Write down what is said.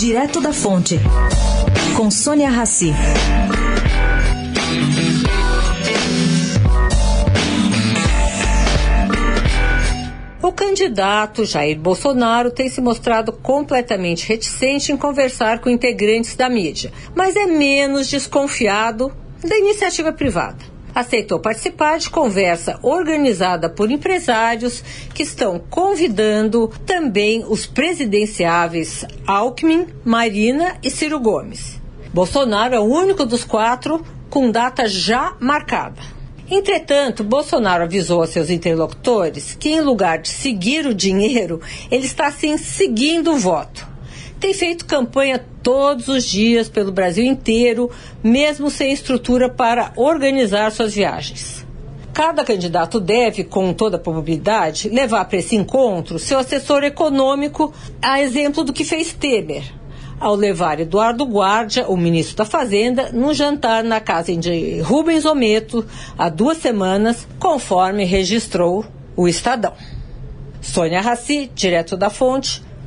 Direto da Fonte, com Sônia Rassi. O candidato Jair Bolsonaro tem se mostrado completamente reticente em conversar com integrantes da mídia, mas é menos desconfiado da iniciativa privada aceitou participar de conversa organizada por empresários que estão convidando também os presidenciáveis Alckmin, Marina e Ciro Gomes. Bolsonaro é o único dos quatro com data já marcada. Entretanto, Bolsonaro avisou a seus interlocutores que, em lugar de seguir o dinheiro, ele está sim seguindo o voto tem feito campanha todos os dias pelo Brasil inteiro, mesmo sem estrutura para organizar suas viagens. Cada candidato deve, com toda probabilidade, levar para esse encontro seu assessor econômico, a exemplo do que fez Temer, ao levar Eduardo Guardia, o ministro da Fazenda, num jantar na casa de Rubens Ometo há duas semanas, conforme registrou o Estadão. Sônia Raci, direto da fonte,